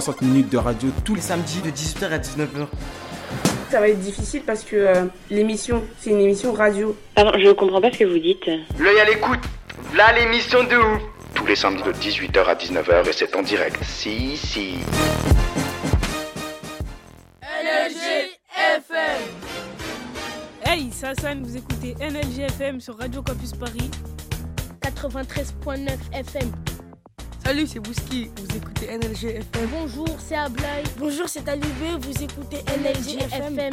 60 minutes de radio tous les samedi de 18h à 19h. Ça va être difficile parce que euh, l'émission, c'est une émission radio. Pardon, je comprends pas ce que vous dites. L'œil à l'écoute. Là, l'émission de ouf. tous les samedis de 18h à 19h et c'est en direct. Si, si. Hey, c'est Hassan, vous écoutez NLG FM sur Radio Campus Paris. 93.9 FM. Salut, c'est Bouski, vous écoutez NLG FM. Bonjour, c'est Ablay. Bonjour, c'est Alibé. Vous écoutez NLG FM.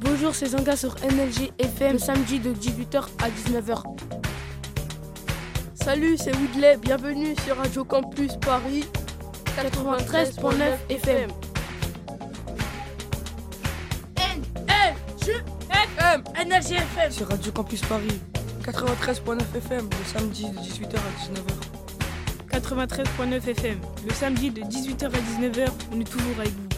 Bonjour, c'est Zanga sur NLG FM, le samedi de 18h à 19h. Salut, c'est Woodley, bienvenue sur Radio Campus Paris 93.9 FM. FM. NLG FM. Sur Radio Campus Paris 93.9 FM, le samedi de 18h à 19h. 93.9 FM. Le samedi de 18h à 19h, on est toujours avec vous.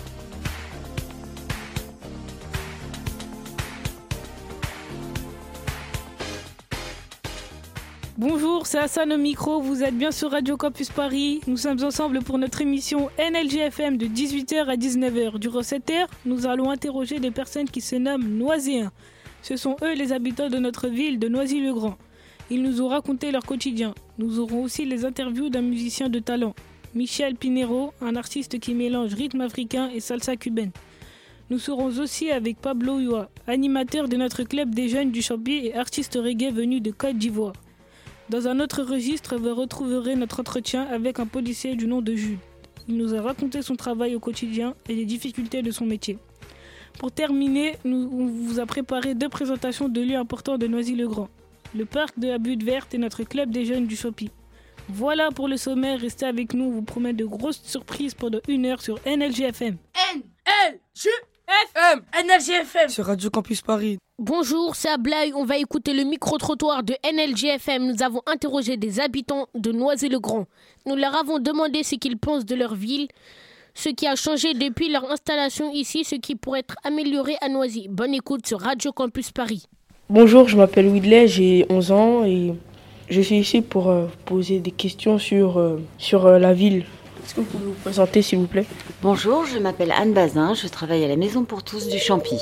Bonjour, c'est Hassan au micro, vous êtes bien sur Radio Campus Paris. Nous sommes ensemble pour notre émission NLGFM de 18h à 19h. Durant cette heure, nous allons interroger des personnes qui se nomment Noiséens. Ce sont eux les habitants de notre ville de Noisy-le-Grand. Ils nous ont raconté leur quotidien. Nous aurons aussi les interviews d'un musicien de talent, Michel Pinero, un artiste qui mélange rythme africain et salsa cubaine. Nous serons aussi avec Pablo Ua, animateur de notre club des jeunes du Champi et artiste reggae venu de Côte d'Ivoire. Dans un autre registre, vous retrouverez notre entretien avec un policier du nom de Jules. Il nous a raconté son travail au quotidien et les difficultés de son métier. Pour terminer, nous, on vous a préparé deux présentations de lieux importants de Noisy-le-Grand. Le parc de la Butte Verte et notre club des jeunes du Chopi. Voilà pour le sommaire, restez avec nous, on vous promet de grosses surprises pendant une heure sur NLGFM. NLG FM. NLG FM. Sur Radio Campus Paris. Bonjour, c'est Ablay. On va écouter le micro-trottoir de NLG FM. Nous avons interrogé des habitants de Noisy-le-Grand. Nous leur avons demandé ce qu'ils pensent de leur ville, ce qui a changé depuis leur installation ici, ce qui pourrait être amélioré à Noisy. Bonne écoute sur Radio Campus Paris. Bonjour, je m'appelle Widley, j'ai 11 ans et je suis ici pour euh, poser des questions sur, euh, sur euh, la ville. Est-ce que vous pouvez vous présenter s'il vous plaît? Bonjour, je m'appelle Anne Bazin, je travaille à la Maison pour tous du Champy.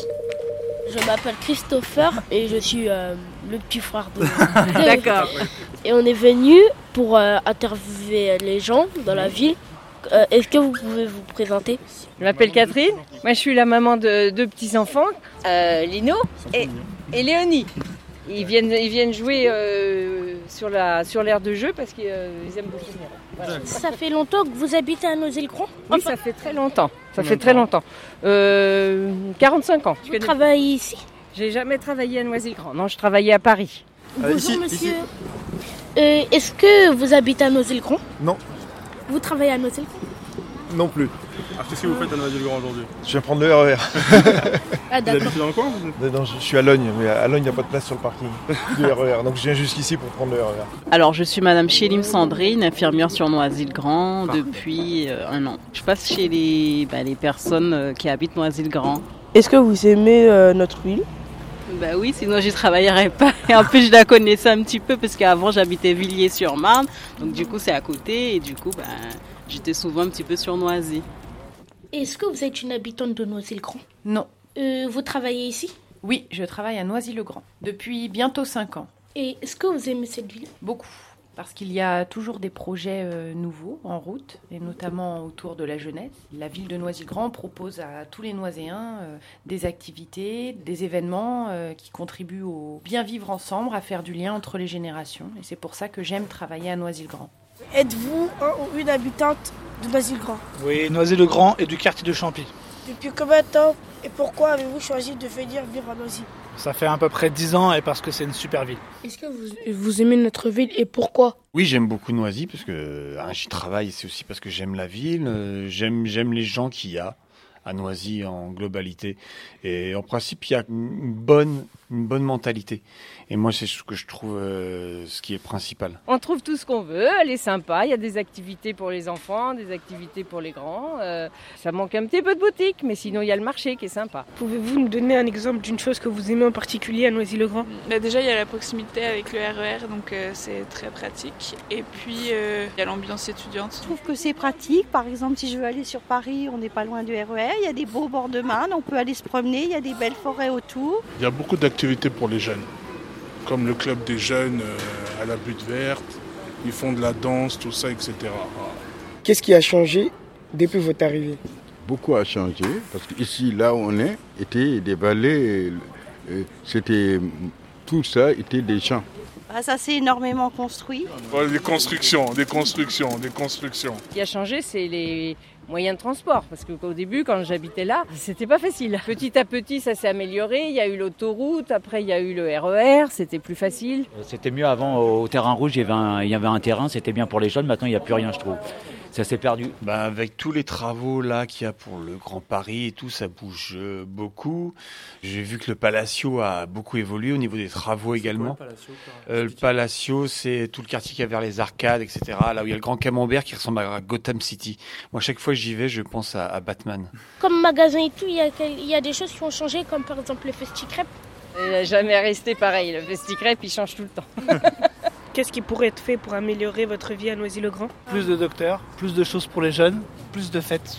Je m'appelle Christopher et je suis euh, le petit frère de. D'accord. Et on est venu pour euh, interviewer les gens dans la ville. Euh, Est-ce que vous pouvez vous présenter? Je m'appelle Catherine. Moi, je suis la maman de deux petits-enfants, euh, Lino et, et Léonie. Ils viennent, ils viennent jouer euh, sur la sur l'aire de jeu parce qu'ils aiment beaucoup. Voilà. Ça fait longtemps que vous habitez à Noisy-le-Grand Oui, ça fait très longtemps. Ça fait très longtemps. Euh, 45 ans. Vous travaillez ici J'ai jamais travaillé à Noisy-le-Grand. Non, je travaillais à Paris. Bonjour ici, monsieur. Euh, Est-ce que vous habitez à Noisy-le-Grand Non, Vous travaillez à Noisy-le-Grand non plus. Alors qu'est-ce que vous faites à Noisy-le-Grand aujourd'hui Je viens prendre le RER. Ah Vous habitez dans le coin vous non, je je suis à Logne, mais à Logne, il n'y a pas de place sur le parking du RER. Donc je viens jusqu'ici pour prendre le RER. Alors, je suis Madame Chélim Sandrine, infirmière sur Noisy-le-Grand depuis euh, un an. Je passe chez les, bah, les personnes euh, qui habitent Noisy-le-Grand. Est-ce que vous aimez euh, notre ville Bah oui, sinon j'y travaillerais pas. Et en plus, je la connaissais un petit peu parce qu'avant j'habitais Villiers-sur-Marne, donc du coup c'est à côté et du coup, bah, j'étais souvent un petit peu sur Noisy. Est-ce que vous êtes une habitante de Noisy-le-Grand? Non. Euh, Vous travaillez ici? Oui, je travaille à Noisy-le-Grand depuis bientôt 5 ans. Et est-ce que vous aimez cette ville? Beaucoup. Parce qu'il y a toujours des projets euh, nouveaux en route, et notamment autour de la jeunesse. La ville de Noisy-le-Grand propose à tous les Noiséens euh, des activités, des événements euh, qui contribuent au bien vivre ensemble, à faire du lien entre les générations. Et c'est pour ça que j'aime travailler à Noisy-le-Grand. Êtes-vous un ou une habitante de Noisy-le-Grand Oui, Noisy-le-Grand et du quartier de Champy. Depuis combien de temps et pourquoi avez-vous choisi de venir vivre à Noisy? Ça fait à peu près 10 ans et parce que c'est une super ville. Est-ce que vous, vous aimez notre ville et pourquoi? Oui, j'aime beaucoup Noisy parce que hein, j'y travaille, c'est aussi parce que j'aime la ville, euh, j'aime j'aime les gens qu'il y a à Noisy en globalité. Et en principe, il y a une bonne, une bonne mentalité. Et moi, c'est ce que je trouve euh, ce qui est principal. On trouve tout ce qu'on veut, elle est sympa, il y a des activités pour les enfants, des activités pour les grands. Euh, ça manque un petit peu de boutique, mais sinon il y a le marché qui est sympa. Pouvez-vous nous donner un exemple d'une chose que vous aimez en particulier à Noisy-le-Grand? Bah Déjà, il y a la proximité avec le RER, donc euh, c'est très pratique. Et puis, euh, il y a l'ambiance étudiante. Je trouve que c'est pratique. Par exemple, si je veux aller sur Paris, on n'est pas loin du RER. Il y a des beaux bords de Marne, on peut aller se promener, il y a des belles forêts autour. Il y a beaucoup d'activités pour les jeunes, comme le club des jeunes euh, à la butte verte. Ils font de la danse, tout ça, etc. Qu'est-ce qui a changé depuis votre arrivée? Beaucoup a changé parce qu'ici, là où on est, était des vallées, euh, c'était tout ça était des champs. Ah, ça s'est énormément construit. Des constructions, des constructions, des constructions. Ce qui a changé, c'est les moyens de transport. Parce qu'au début, quand j'habitais là, c'était pas facile. Petit à petit, ça s'est amélioré. Il y a eu l'autoroute, après il y a eu le RER, c'était plus facile. C'était mieux avant au terrain rouge, il y avait un, il y avait un terrain, c'était bien pour les jeunes. Maintenant, il n'y a plus rien, je trouve. Ça s'est perdu. Ben, avec tous les travaux là qu'il y a pour le Grand Paris et tout, ça bouge euh, beaucoup. J'ai vu que le Palacio a beaucoup évolué au niveau des travaux également. Quoi, le Palacio, Euh, le Palacio, c'est tout le quartier qui a vers les arcades, etc. Là où il y a le Grand Camembert qui ressemble à Gotham City. Moi, chaque fois j'y vais, je pense à, à Batman. Comme magasin et tout, il y, a, y des choses qui ont changé, comme par exemple le Festi Crêpe. Il n'a jamais resté pareil. Le Festicrêpe, il change tout le temps. Qu'est-ce qui pourrait être fait pour améliorer votre vie à Noisy-le-Grand? Plus de docteurs, plus de choses pour les jeunes, plus de fêtes,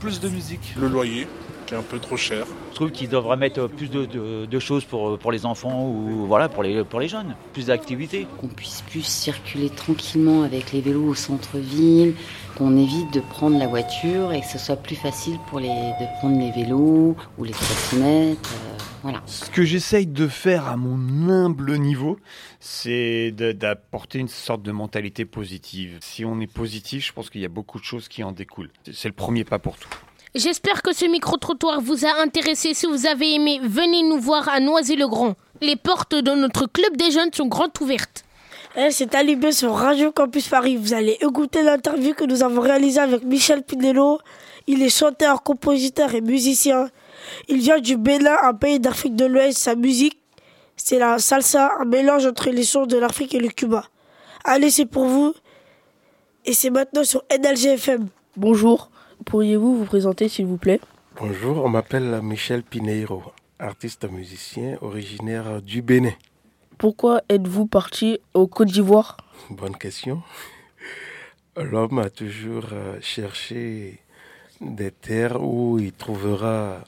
plus de musique. Le loyer, qui est un peu trop cher. Je trouve qu'ils devraient mettre plus de, de- de choses pour, pour les enfants ou voilà, pour, les, pour les jeunes. Plus d'activités. Qu'on puisse plus circuler tranquillement avec les vélos au centre-ville, qu'on évite de prendre la voiture et que ce soit plus facile pour les, de prendre les vélos ou les trottinettes. euh, voilà. Ce que j'essaye de faire à mon humble niveau, c'est d'apporter une sorte de mentalité positive. Si on est positif, je pense qu'il y a beaucoup de choses qui en découlent. C'est le premier pas pour tout. J'espère que ce micro-trottoir vous a intéressé. Si vous avez aimé, venez nous voir à Noisy-le-Grand. Les portes de notre club des jeunes sont grandes ouvertes. C'est Alibé sur Radio Campus Paris. Vous allez écouter l'interview que nous avons réalisée avec Michel Pinello. Il est chanteur, compositeur et musicien. Il vient du Bénin, un pays d'Afrique de l'Ouest. Sa musique, c'est la salsa, un mélange entre les sons de l'Afrique et le Cuba. Allez, c'est pour vous. Et c'est maintenant sur NLGFM. Bonjour, pourriez-vous vous présenter s'il vous plaît? Bonjour, on m'appelle Michel Pineiro, artiste musicien originaire du Bénin. Pourquoi êtes-vous parti au Côte d'Ivoire? Bonne question. L'homme a toujours euh, cherché des terres où il trouvera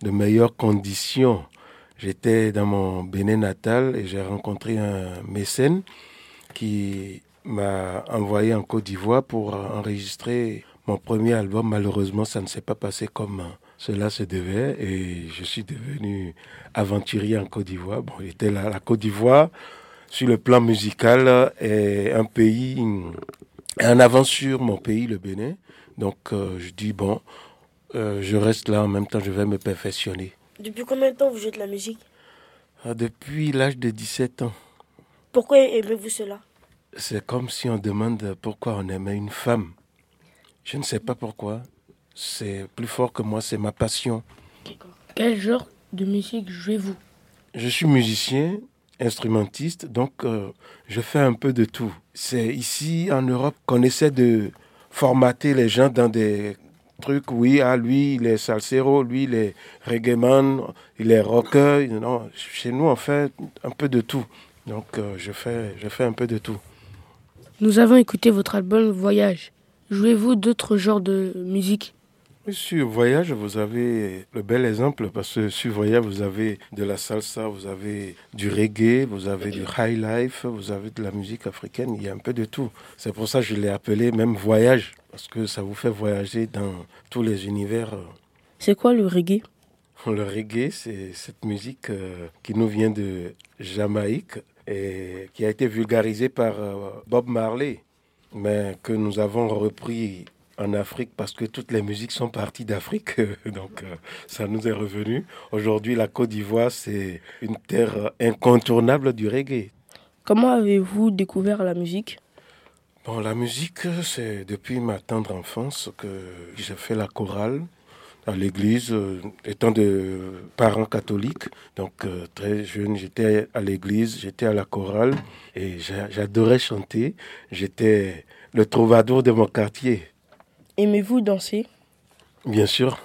de meilleures conditions. J'étais dans mon Bénin natal et j'ai rencontré un mécène qui m'a envoyé en Côte d'Ivoire pour enregistrer mon premier album. Malheureusement, ça ne s'est pas passé comme cela se devait et je suis devenu aventurier en Côte d'Ivoire. Bon, j'étais là, la Côte d'Ivoire, sur le plan musical, est un pays en avance sur mon pays, le Bénin. Donc, euh, je dis, bon, euh, je reste là, en même temps, je vais me perfectionner. Depuis combien de temps vous jouez de la musique? Ah, Depuis l'âge de 17 ans. Pourquoi aimez-vous cela? C'est comme si on demande pourquoi on aimait une femme. Je ne sais pas pourquoi. C'est plus fort que moi, c'est ma passion. Quel genre de musique jouez-vous? Je suis musicien, instrumentiste, donc euh, je fais un peu de tout. C'est ici en Europe qu'on essaie de formater les gens dans des trucs. Oui, ah, lui, il est salsero, lui, il est reggae man, il est rocker. Non, chez nous, on fait un peu de tout. Donc euh, je, fais, je fais un peu de tout. Nous avons écouté votre album Voyage. Jouez-vous d'autres genres de musique? Sur Voyage, vous avez le bel exemple parce que sur Voyage, vous avez de la salsa, vous avez du reggae, vous avez du high life, vous avez de la musique africaine, il y a un peu de tout. C'est pour ça que je l'ai appelé même Voyage parce que ça vous fait voyager dans tous les univers. C'est quoi le reggae? Le reggae, c'est cette musique euh, qui nous vient de Jamaïque et qui a été vulgarisée par euh, Bob Marley, mais que nous avons repris en Afrique parce que toutes les musiques sont parties d'Afrique. Donc euh, ça nous est revenu. Aujourd'hui, la Côte d'Ivoire, c'est une terre incontournable du reggae. Comment avez-vous découvert la musique? Bon, la musique, c'est depuis ma tendre enfance que j'ai fait la chorale à l'église, euh, étant de parents catholiques. Donc, euh, très jeune, j'étais à l'église, j'étais à la chorale et j'a- j'adorais chanter. J'étais le troubadour de mon quartier, Aimez-vous danser? Bien sûr,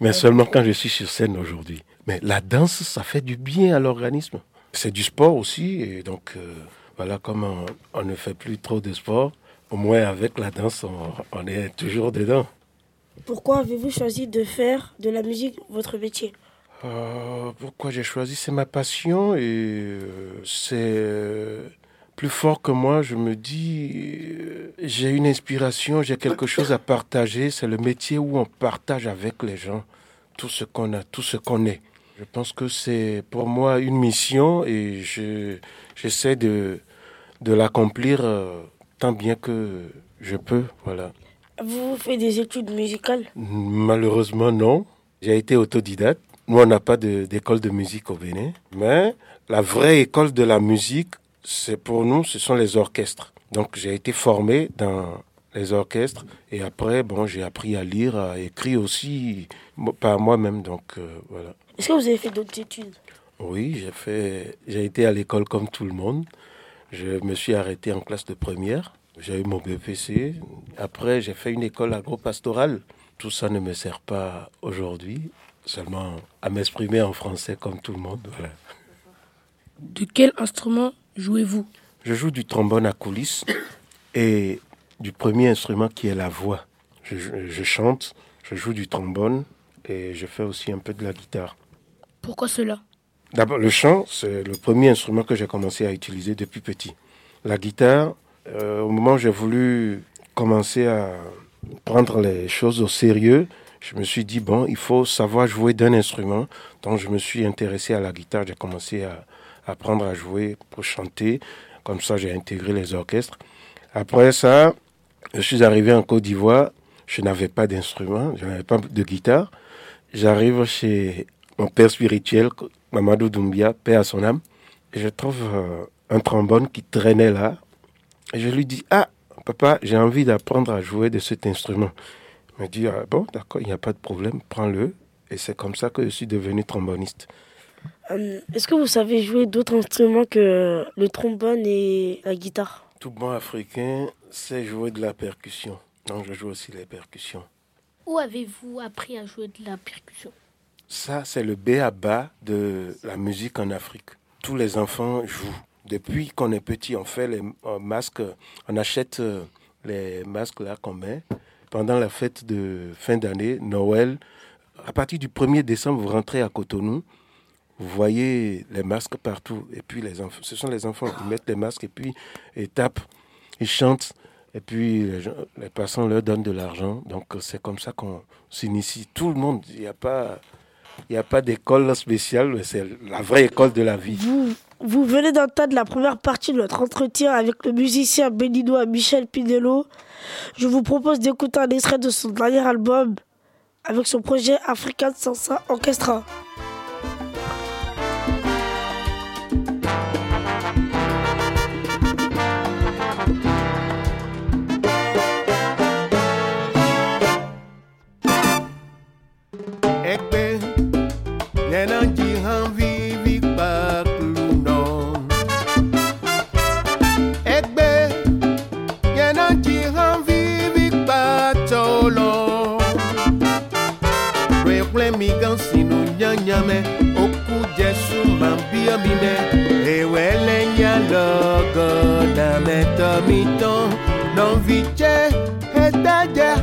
mais seulement quand je suis sur scène aujourd'hui. Mais la danse, ça fait du bien à l'organisme. C'est du sport aussi, et donc, euh, voilà, comme on, on ne fait plus trop de sport, au moins avec la danse, on, on est toujours dedans. Pourquoi avez-vous choisi de faire de la musique votre métier? Euh, pourquoi j'ai choisi? C'est ma passion et euh, c'est plus fort que moi. Je me dis, euh, j'ai une inspiration, j'ai quelque chose à partager. C'est le métier où on partage avec les gens tout ce qu'on a, tout ce qu'on est. Je pense que c'est pour moi une mission et je, j'essaie de, de l'accomplir euh, tant bien que je peux. Voilà. Vous faites des études musicales? Malheureusement, non. J'ai été autodidacte. Nous, on n'a pas de- d'école de, musique au Bénin. Mais la vraie école de la musique, c'est pour nous, ce sont les orchestres. Donc, j'ai été formé dans les orchestres. Et après, bon, j'ai appris à lire, à écrire aussi par moi-même. Donc, euh, voilà. Est-ce que vous avez fait d'autres études? Oui, j'ai fait, j'ai été à l'école comme tout le monde. Je me suis arrêté en classe de première. J'ai eu mon BPC. Après, j'ai fait une école agro-pastorale. Tout ça ne me sert pas aujourd'hui, seulement à m'exprimer en français comme tout le monde. Voilà. De quel instrument jouez-vous Je joue du trombone à coulisses et du premier instrument qui est la voix. Je, je- je chante, je joue du trombone et je fais aussi un peu de la guitare. Pourquoi cela? D'abord, le chant, c'est le premier instrument que j'ai commencé à utiliser depuis petit. La guitare, euh, au moment où j'ai voulu commencer à prendre les choses au sérieux, je me suis dit, bon, il faut savoir jouer d'un instrument. Donc, je me suis intéressé à la guitare. J'ai commencé à apprendre à jouer pour chanter. Comme ça, j'ai intégré les orchestres. Après ça, je suis arrivé en Côte d'Ivoire. Je n'avais pas d'instrument, je n'avais pas de guitare. J'arrive chez mon père spirituel, Mamadou Doumbia, paix à son âme. Et je trouve euh, un trombone qui traînait là. Je lui dis, ah, papa, j'ai envie d'apprendre à jouer de cet instrument. Il me dit, ah, bon, d'accord, il n'y a pas de problème, prends-le. Et c'est comme ça que je suis devenu tromboniste. Euh, Est-ce que vous savez jouer d'autres instruments que le trombone et la guitare Tout bon africain sait jouer de la percussion. Donc je joue aussi les percussions. Où avez-vous appris à jouer de la percussion? Ça, c'est le B à bas de la musique en Afrique. Tous les enfants jouent. Depuis qu'on est petit, on fait les euh, masques, on achète euh, les masques là qu'on met pendant la fête de fin d'année, Noël. À partir du 1er décembre, vous rentrez à Cotonou, vous voyez les masques partout. Et puis les enfants, ce sont les enfants qui mettent les masques et puis ils tapent, ils chantent. Et puis les, passants leur donnent de l'argent. Donc c'est comme ça qu'on s'initie. Tout le monde, il n'y a pas, il n'y a pas d'école spéciale, mais c'est la vraie école de la vie. Vous, venez d'entendre la première partie de notre entretien avec le musicien béninois Michel Pinello. Je vous propose d'écouter un extrait de son dernier album avec son projet African Sansa Orchestra. ya bime ewele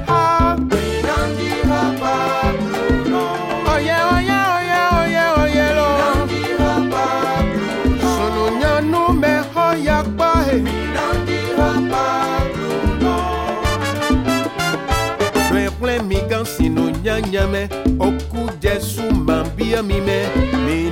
ha. Bruno. Oye oye oye oye oye lo. Bruno. Sunu me hoya Bruno. Reple Oku jesu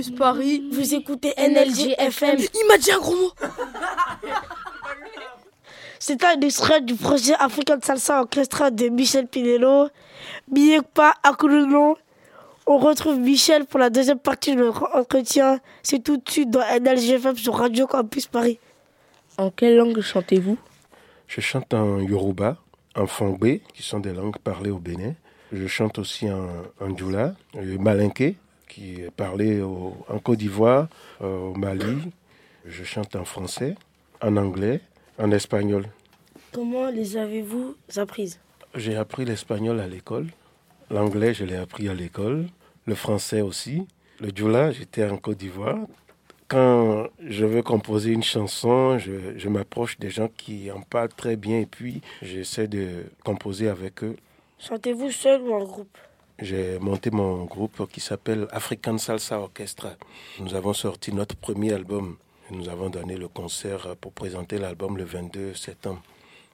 Campus Paris. Vous écoutez NLG FM. Il m'a dit un gros mot. C'est un extrait du projet African Salsa Orchestra de Michel Pinello. Akuruno. On retrouve Michel pour la deuxième partie de notre entretien. C'est tout de suite dans NLG FM sur Radio Campus Paris. En quelle langue chantez-vous? Je chante en Yoruba, en Fongbe, qui sont des langues parlées au Bénin. Je chante aussi en, en Djoula, le Malinké, qui est parlé au- en Côte d'Ivoire, euh, au Mali. Je chante en français, en anglais, en espagnol. Comment les avez-vous apprises? J'ai appris l'espagnol à l'école. L'anglais, je l'ai appris à l'école. Le français aussi. Le Djoula, j'étais en Côte d'Ivoire. Quand je veux composer une chanson, je, je m'approche des gens qui en parlent très bien et puis j'essaie de composer avec eux. Chantez-vous seul ou en groupe? J'ai monté mon groupe qui s'appelle African Salsa Orchestra. Nous avons sorti notre premier album. Nous avons donné le concert pour présenter l'album le 22 septembre.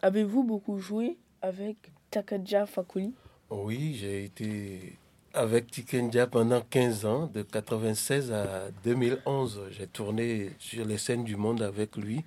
Avez-vous beaucoup joué avec Takadja Fakoli Oui, j'ai été avec Tikenja pendant 15 ans, de 96 à 2011. J'ai tourné sur les scènes du monde avec lui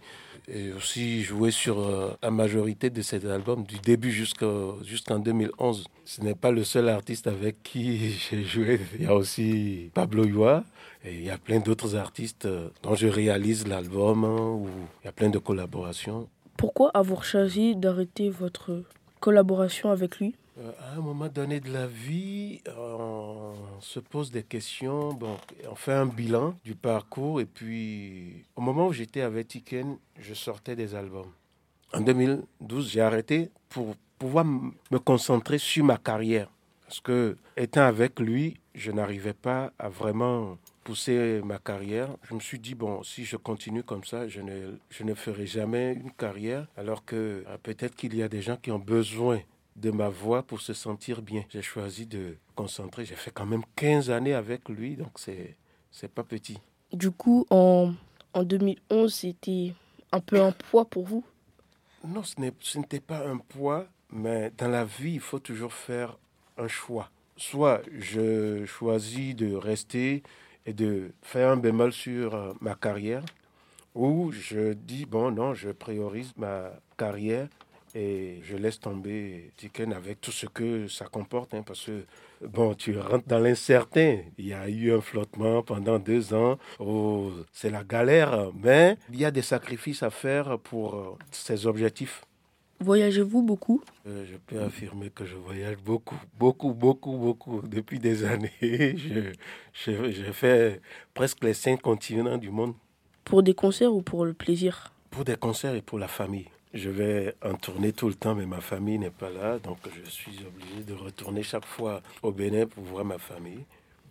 et aussi joué sur euh, la majorité de ses albums du début jusqu'en 2011. Ce n'est pas le seul artiste avec qui j'ai joué. Il y a aussi Pablo Yua et il y a plein d'autres artistes euh, dont je réalise l'album hein, il y a plein de collaborations. Pourquoi avoir choisi d'arrêter votre collaboration avec lui? Euh, À un moment donné de la vie, on se pose des questions, bon, on fait un bilan du parcours et puis au moment où j'étais avec Tiken, je sortais des albums. En 2012, j'ai arrêté pour pouvoir me concentrer sur ma carrière. Parce que, étant avec lui, je n'arrivais pas à vraiment pousser ma carrière. Je me suis dit, bon, si je continue comme ça, je ne, je ne ferai jamais une carrière, alors que euh, peut-être qu'il y a des gens qui ont besoin de ma voix pour se sentir bien. J'ai choisi de concentrer. J'ai fait quand même 15 années avec lui, donc c'est, c'est pas petit. Du coup, en, en 2011, c'était un peu un poids pour vous? Non, ce, n'est, ce n'était pas un poids, mais dans la vie, il faut toujours faire un choix. Soit je choisis de rester et de faire un bémol sur euh, ma carrière, ou je dis, bon, non, je priorise ma carrière et je laisse tomber Tiken avec tout ce que ça comporte, hein, parce que bon, tu rentres dans l'incertain. Il y a eu un flottement pendant deux ans. Oh, c'est la galère, mais il y a des sacrifices à faire pour euh, ces objectifs. Voyagez-vous beaucoup? Euh, Je peux affirmer que je voyage beaucoup, beaucoup, beaucoup, beaucoup. Depuis des années, je, je, je fais presque les cinq continents du monde Pour des concerts ou pour le plaisir? Pour des concerts et pour la famille. Je vais en tourner tout le temps, mais ma famille n'est pas là, donc je suis obligé de retourner chaque fois au Bénin pour voir ma famille.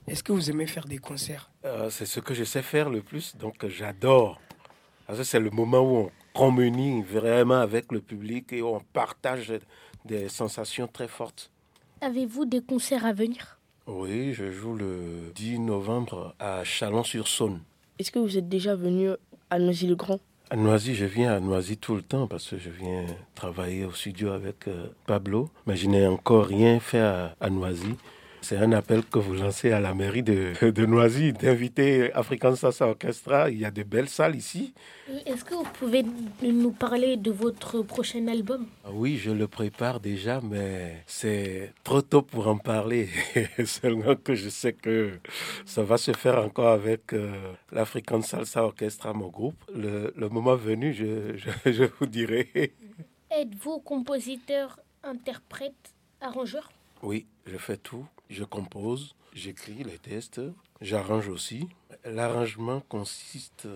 Est-ce que vous aimez faire des concerts? Euh, c'est ce que je sais faire le plus, donc j'adore. Parce que c'est le moment où on communie vraiment avec le public et on partage des sensations très fortes. Avez-vous des concerts à venir? Oui, je joue le 10 novembre à Chalon-sur-Saône. Est-ce que vous êtes déjà venu à Noisy-le-Grand À Noisy, je viens à Noisy tout le temps parce que je viens travailler au studio avec euh, Pablo, mais je n'ai encore rien fait à, à Noisy. C'est un appel que vous lancez à la mairie de, de Noisy d'inviter African Salsa Orchestra. Il y a de belles salles ici. Est-ce que vous pouvez nous parler de votre prochain album? Ah Oui, je le prépare déjà, mais c'est trop tôt pour en parler. Seulement que je sais que ça va se faire encore avec euh, l'African Salsa Orchestra, mon groupe. Le, le moment venu, je, je, je vous dirai. Êtes-vous compositeur, interprète, arrangeur? Oui, je fais tout. Je compose, j'écris les textes, j'arrange aussi. L'arrangement consiste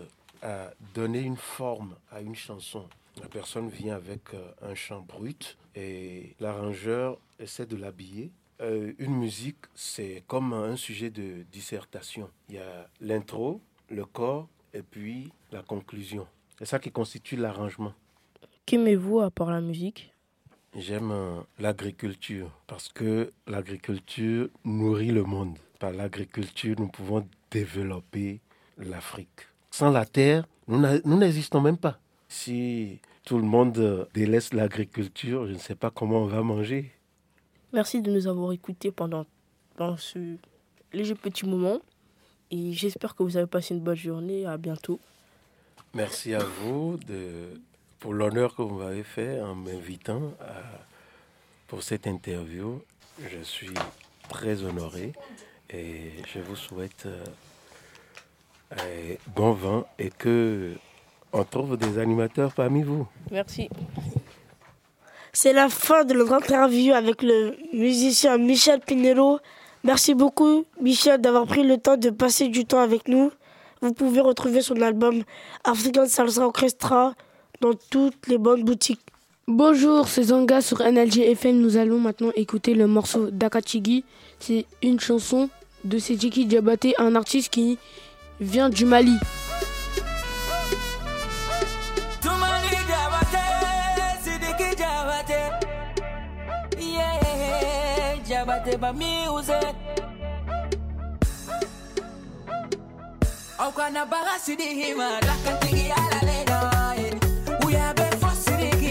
à donner une forme à une chanson. La personne vient avec euh, un chant brut et l'arrangeur essaie de l'habiller. Euh, une musique, c'est comme un sujet de dissertation. Il y a l'intro, le corps et puis la conclusion. C'est ça qui constitue l'arrangement. Qu'aimez-vous à part la musique? J'aime euh, l'agriculture parce que l'agriculture nourrit le monde. Par l'agriculture, nous pouvons développer l'Afrique. Sans la terre, nous n'existons même pas. Si tout le monde euh, délaisse l'agriculture, je ne sais pas comment on va manger. Merci de nous avoir écoutés pendant, pendant ce léger petit moment. Et j'espère que vous avez passé une bonne journée. À bientôt. Merci à vous de, pour l'honneur que vous m'avez fait en m'invitant pour cette interview. Je suis très honoré et je vous souhaite euh, bon vent et que on trouve des animateurs parmi vous. Merci. C'est la fin de notre interview avec le musicien Michel Pinello. Merci beaucoup, Michel, d'avoir pris le temps de passer du temps avec nous. Vous pouvez retrouver son album African Salsa Orchestra dans toutes les bonnes boutiques. Bonjour, c'est Zanga sur NLG FM. Nous allons maintenant écouter le morceau d'Akachigi. C'est une chanson de Sedjiki Diabaté, un artiste qui vient du Mali. Jabate, ba ala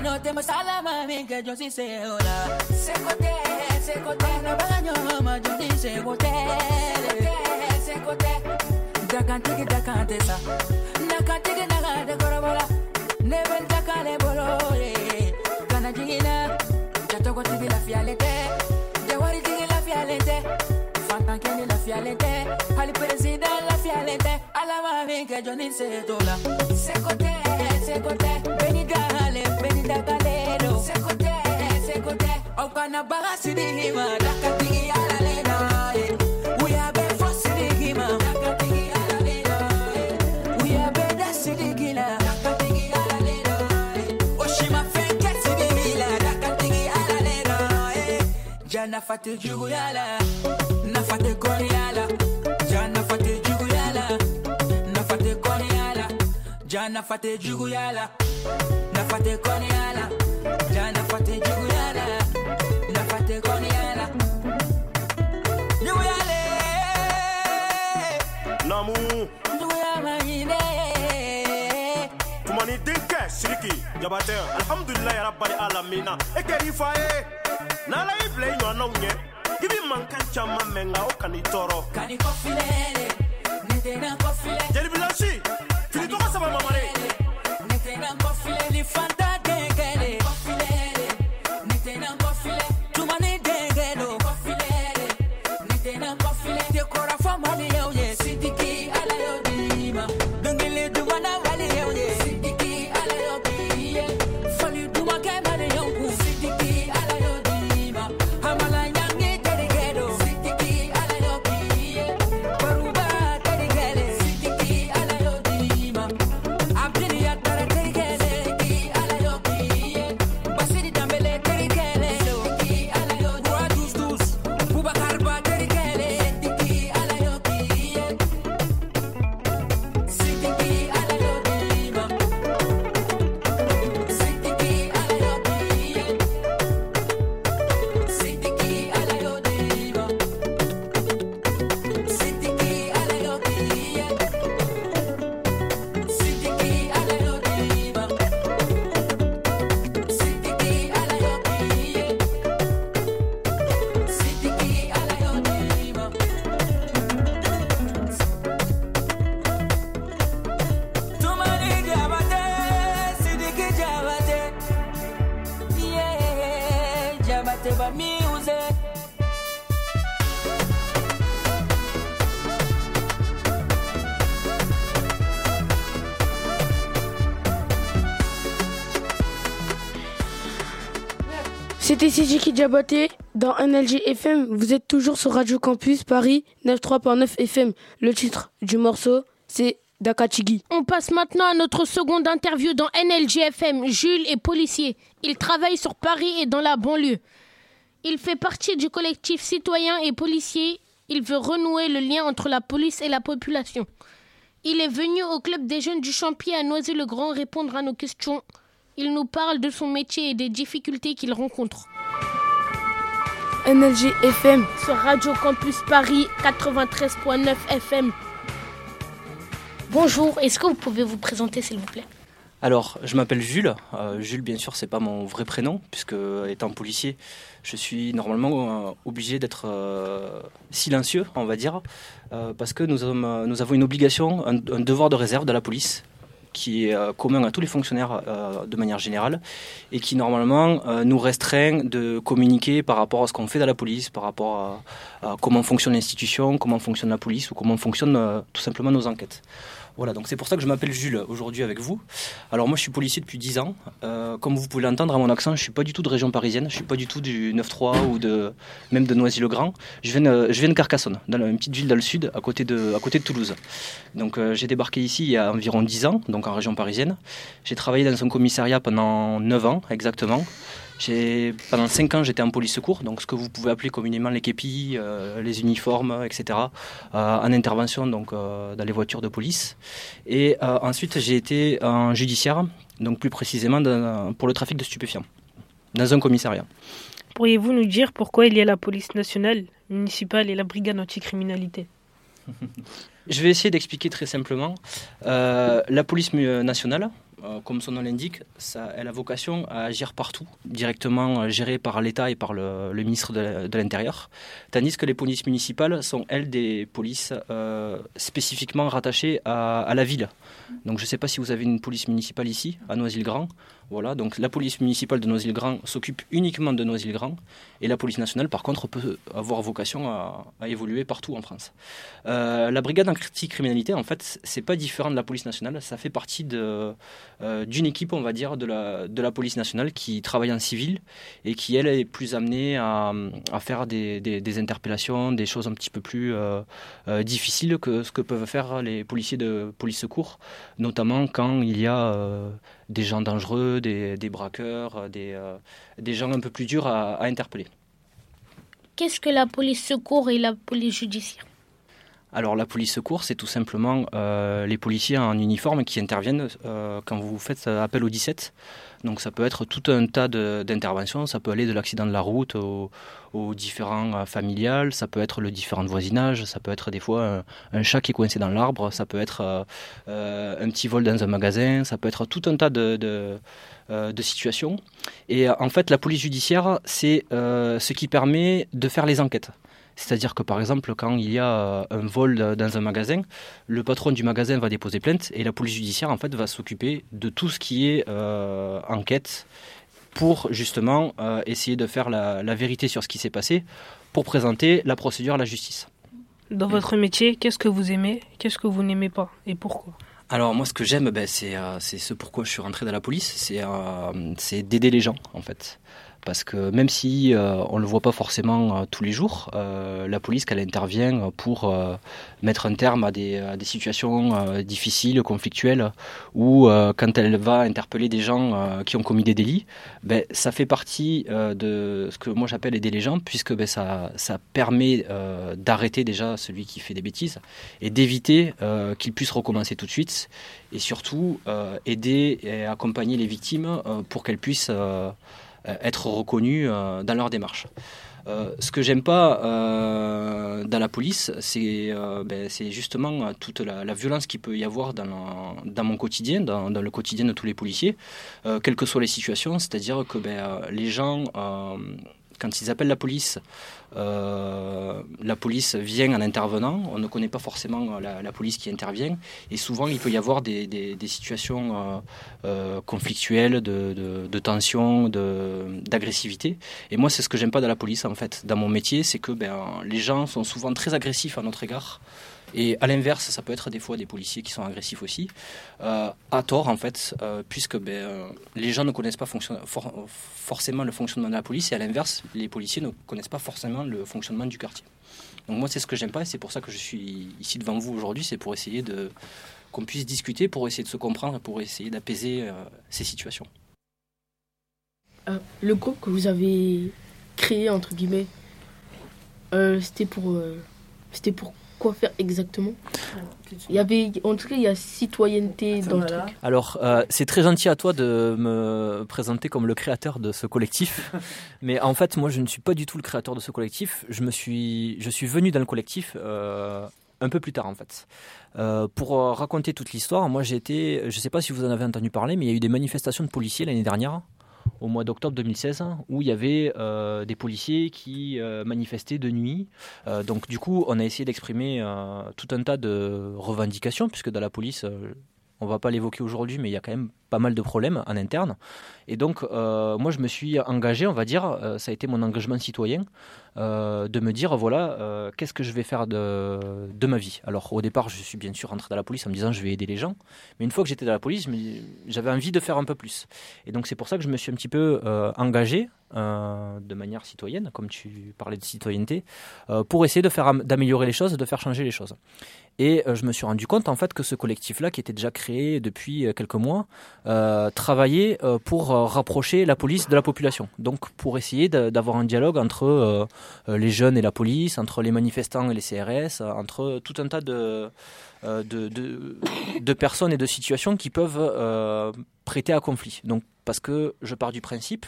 Y no te más a la mami que yo sí sé hola. Se coté, se coté, no baño, ma yo sí sé coté. Se coté, dakante que dakante sa. Dakante que dakante korobola. Never dakale bolo ye. Kana jigina, jato lá bila fialete. Jawari lá fialete fatta anche nella fialente Al presidente la fialente Alla che te, te Veni da veni da Galero Secondo te, te Ho di lima la We are Da la lena We are ben dassi di gila Thank you fate koriala jana fate juguyala na fate koriala jana fate juguyala na fate koriala jana fate juguyala na fate koriala juguyale namu. Juguyamaine tumani denkɛ siriki jabatɛ alhamdulilahi rabali alamina. E kɛr'i fa ye n'ala y'i bila i ɲɔgɔnnaw ɲɛ ibi mankan caman mɛn nka o ka n'i tɔɔrɔ. ka na kɔ filɛ. jelibilasi fini tɔgɔ saba mamare. na ba music C'était Sijiki Diabaté dans NLG FM. Vous êtes toujours sur Radio Campus Paris 93.9 FM. Le titre du morceau, c'est Dakachigi. On passe maintenant à notre seconde interview dans NLG FM. Jules est policier. Il travaille sur Paris et dans la banlieue. Il fait partie du collectif citoyen et policier. Il veut renouer le lien entre la police et la population. Il est venu au club des jeunes du Champier à Noisy-le-Grand répondre à nos questions. Il nous parle de son métier et des difficultés qu'il rencontre. NLG FM sur Radio Campus Paris 93.9 FM. Bonjour, est-ce que vous pouvez vous présenter s'il vous plaît? Alors, je m'appelle Jules. Euh, Jules, bien sûr, c'est pas mon vrai prénom, puisque étant policier, je suis normalement euh, obligé d'être euh, silencieux, on va dire, euh, parce que nous, avons une obligation, un, devoir de réserve de la police qui est euh, commun à tous les fonctionnaires euh, de manière générale et qui normalement euh, nous restreint de communiquer par rapport à ce qu'on fait dans la police, par rapport à, à comment fonctionne l'institution, comment fonctionne la police ou comment fonctionnent euh, tout simplement nos enquêtes. Voilà, donc c'est pour ça que je m'appelle Jules aujourd'hui avec vous. Alors moi je suis policier depuis 10 ans. Euh, comme vous pouvez l'entendre à mon accent, je suis pas du tout de région parisienne, je suis pas du tout du 9-3 ou de même de Noisy-le-Grand. Je viens je viens de Carcassonne, dans une petite ville dans le sud, à côté de, à côté de Toulouse. Donc euh, j'ai débarqué ici il y a environ 10 ans, donc en région parisienne. J'ai travaillé dans un commissariat pendant 9 ans exactement. J'ai- Pendant 5 ans, j'étais en police secours, donc ce que vous pouvez appeler communément les képis, euh, les uniformes, etc., euh, en intervention donc, euh, dans les voitures de police. Et ensuite, j'ai été en judiciaire, donc plus précisément dans- pour le trafic de stupéfiants, dans un commissariat. Pourriez-vous nous dire pourquoi il y a la police nationale, municipale et la brigade anticriminalité? Je vais essayer d'expliquer très simplement. La police nationale, euh, comme son nom l'indique, elle a vocation à agir partout, directement euh, gérée par l'État et par le, ministre de, de l'Intérieur, tandis que les polices municipales sont, elles, des polices euh, spécifiquement rattachées à, à la ville. Donc je ne sais pas si vous avez une police municipale ici, à Noisy-le-Grand. Voilà, donc la police municipale de Noisy-le-Grand s'occupe uniquement de Noisy-le-Grand et la police nationale, par contre, peut avoir vocation à, évoluer partout en France. Euh, la brigade anti-criminalité, en fait, c'est pas différent de la police nationale. Ça fait partie euh, d'une équipe, on va dire, de la, police nationale qui travaille en civil et qui, elle, est plus amenée à, faire des, interpellations, des choses un petit peu plus euh, difficiles que ce que peuvent faire les policiers de police secours, notamment quand il y a des gens dangereux, des, des braqueurs, des, euh, des gens un peu plus durs à, à interpeller. Qu'est-ce que la police secours et la police judiciaire? Alors la police secours, c'est tout simplement euh, les policiers en uniforme qui interviennent euh, quand vous faites appel au 17. Donc ça peut être tout un tas d'interventions, ça peut aller de l'accident de la route au- aux différents euh, familiales, ça peut être le différent de voisinage, ça peut être des fois un, chat qui est coincé dans l'arbre, ça peut être euh, euh, un petit vol dans un magasin, ça peut être tout un tas de, de, situations. Et en fait la police judiciaire, c'est ce qui permet de faire les enquêtes. C'est-à-dire que par exemple, quand il y a euh, un vol dans un magasin, le patron du magasin va déposer plainte et la police judiciaire en fait va s'occuper de tout ce qui est euh, enquête pour justement euh, essayer de faire la, la vérité sur ce qui s'est passé pour présenter la procédure à la justice. Dans votre métier, qu'est-ce que vous aimez Qu'est-ce que vous n'aimez pas Et pourquoi? Alors moi ce que j'aime, ben, c'est euh, c'est ce pourquoi je suis rentré dans la police, c'est euh, c'est d'aider les gens en fait. Parce que même si euh, on ne le voit pas forcément euh, tous les jours, euh, la police, quand elle intervient pour mettre un terme à des, situations difficiles, conflictuelles, ou quand elle va interpeller des gens qui ont commis des délits, ben, ça fait partie de ce que moi j'appelle aider les gens, puisque ben, ça, permet d'arrêter déjà celui qui fait des bêtises et d'éviter qu'il puisse recommencer tout de suite, et surtout aider et accompagner les victimes pour qu'elles puissent être reconnues euh, dans leur démarche. Euh, ce que j'aime pas euh, dans la police, c'est euh, ben, justement euh, toute la, violence qu'il peut y avoir dans, mon quotidien, dans, le quotidien de tous les policiers, euh, quelles que soient les situations. C'est-à-dire que ben, euh, les gens, euh, quand ils appellent la police, euh, la police vient en intervenant. On ne connaît pas forcément la, police qui intervient. Et souvent, il peut y avoir des, situations euh, euh, conflictuelles, de, de, de tension, d'agressivité. Et moi, c'est ce que j'aime pas dans la police, en fait. Dans mon métier, c'est que ben, les gens sont souvent très agressifs à notre égard. Et à l'inverse, ça peut être des fois des policiers qui sont agressifs aussi, euh, à tort en fait, euh, puisque ben, euh, les gens ne connaissent pas forcément le fonctionnement de la police, et à l'inverse, les policiers ne connaissent pas forcément le fonctionnement du quartier. Donc moi, c'est ce que j'aime pas, et c'est pour ça que je suis ici devant vous aujourd'hui, c'est pour essayer qu'on puisse discuter, pour essayer de se comprendre, pour essayer d'apaiser ces situations. Le groupe que vous avez créé, entre guillemets, c'était pour, c'était pour quoi faire exactement Il y avait, en tout cas, il y a citoyenneté dans le truc. Alors, euh, c'est très gentil à toi de me présenter comme le créateur de ce collectif. Mais en fait, moi, je ne suis pas du tout le créateur de ce collectif. Je, me suis, je suis venu dans le collectif euh, un peu plus tard, en fait. Euh, pour raconter toute l'histoire, moi, j'ai été, je ne sais pas si vous en avez entendu parler, mais il y a eu des manifestations de policiers l'année dernière au mois d'octobre 2016, où il y avait euh, des policiers qui euh, manifestaient de nuit. Euh, donc du coup, on a essayé d'exprimer tout un tas de revendications, puisque dans la police, on va pas l'évoquer aujourd'hui, mais il y a quand même pas mal de problèmes en interne. Et donc, euh, moi, je me suis engagé, on va dire, euh, ça a été mon engagement citoyen, euh, de me dire, voilà, qu'est-ce que je vais faire de, de ma vie? Alors, au départ, je suis bien sûr rentré dans la police en me disant, je vais aider les gens. Mais une fois que j'étais dans la police, j'avais envie de faire un peu plus. Et donc, c'est pour ça que je me suis un petit peu engagé de manière citoyenne, comme tu parlais de citoyenneté, pour essayer de faire am- d'améliorer les choses, de faire changer les choses. Et euh, je me suis rendu compte en fait que ce collectif-là, qui était déjà créé depuis euh, quelques mois, euh, travaillait pour rapprocher la police de la population. Donc pour essayer d'avoir un dialogue entre les jeunes et la police, entre les manifestants et les CRS, entre tout un tas de, personnes et de situations qui peuvent prêter à conflit. Donc parce que je pars du principe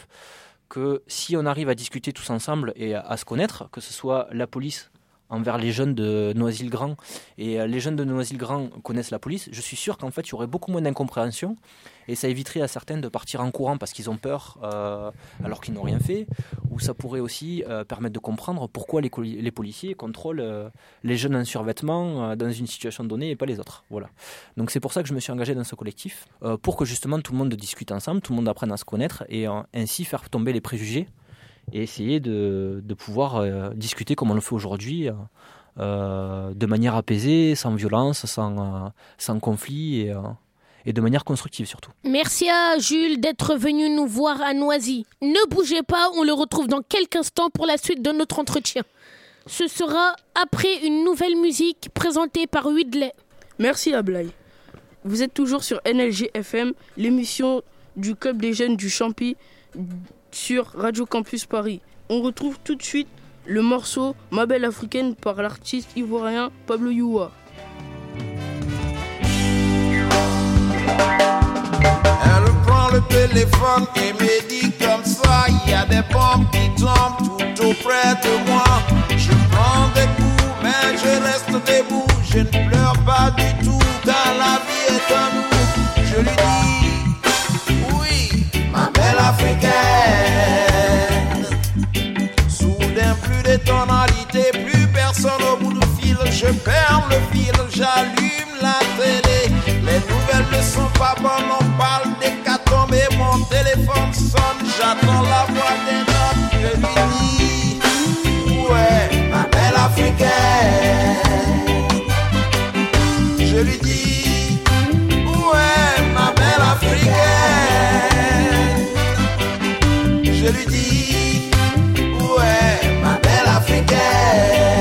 que si on arrive à discuter tous ensemble et à se connaître, que ce soit la police envers les jeunes de Noisy-le-Grand. Et euh, les jeunes de Noisy-le-Grand connaissent la police. Je suis sûr qu'en fait, il y aurait beaucoup moins d'incompréhension et ça éviterait à certains de partir en courant parce qu'ils ont peur euh, alors qu'ils n'ont rien fait. Ou ça pourrait aussi euh, permettre de comprendre pourquoi les, policiers contrôlent les jeunes en survêtement dans une situation donnée et pas les autres. Voilà. Donc c'est pour ça que je me suis engagé dans ce collectif pour que justement tout le monde discute ensemble, tout le monde apprenne à se connaître et ainsi faire tomber les préjugés et essayer de, de pouvoir euh, discuter comme on le fait aujourd'hui, euh, euh, de manière apaisée, sans violence, sans, euh, sans conflit et, euh, et de manière constructive surtout. Merci à Jules d'être venu nous voir à Noisy. Ne bougez pas, on le retrouve dans quelques instants pour la suite de notre entretien. Ce sera après une nouvelle musique présentée par Widley. Merci Ablaï. Vous êtes toujours sur NLG FM, l'émission du Club des jeunes du Champy sur Radio Campus Paris. On retrouve tout de suite le morceau Ma belle africaine par l'artiste ivoirien Pablo Youa. Elle prend le téléphone et me dit comme ça, il y a des bombes qui tombent tout auprès de moi. Je prends des coups, mais je reste debout. Je ne pleure pas du tout, car la vie est à nous. Je lui dis, Je perds le fil, j'allume la télé. Les nouvelles ne sont pas bonnes, on parle d'hécatombe et mon téléphone sonne. J'attends la voix des notes, je lui dis, ouais, ma belle africaine. Je lui dis, ouais, ma belle africaine. Je lui dis, ouais, ma belle africaine.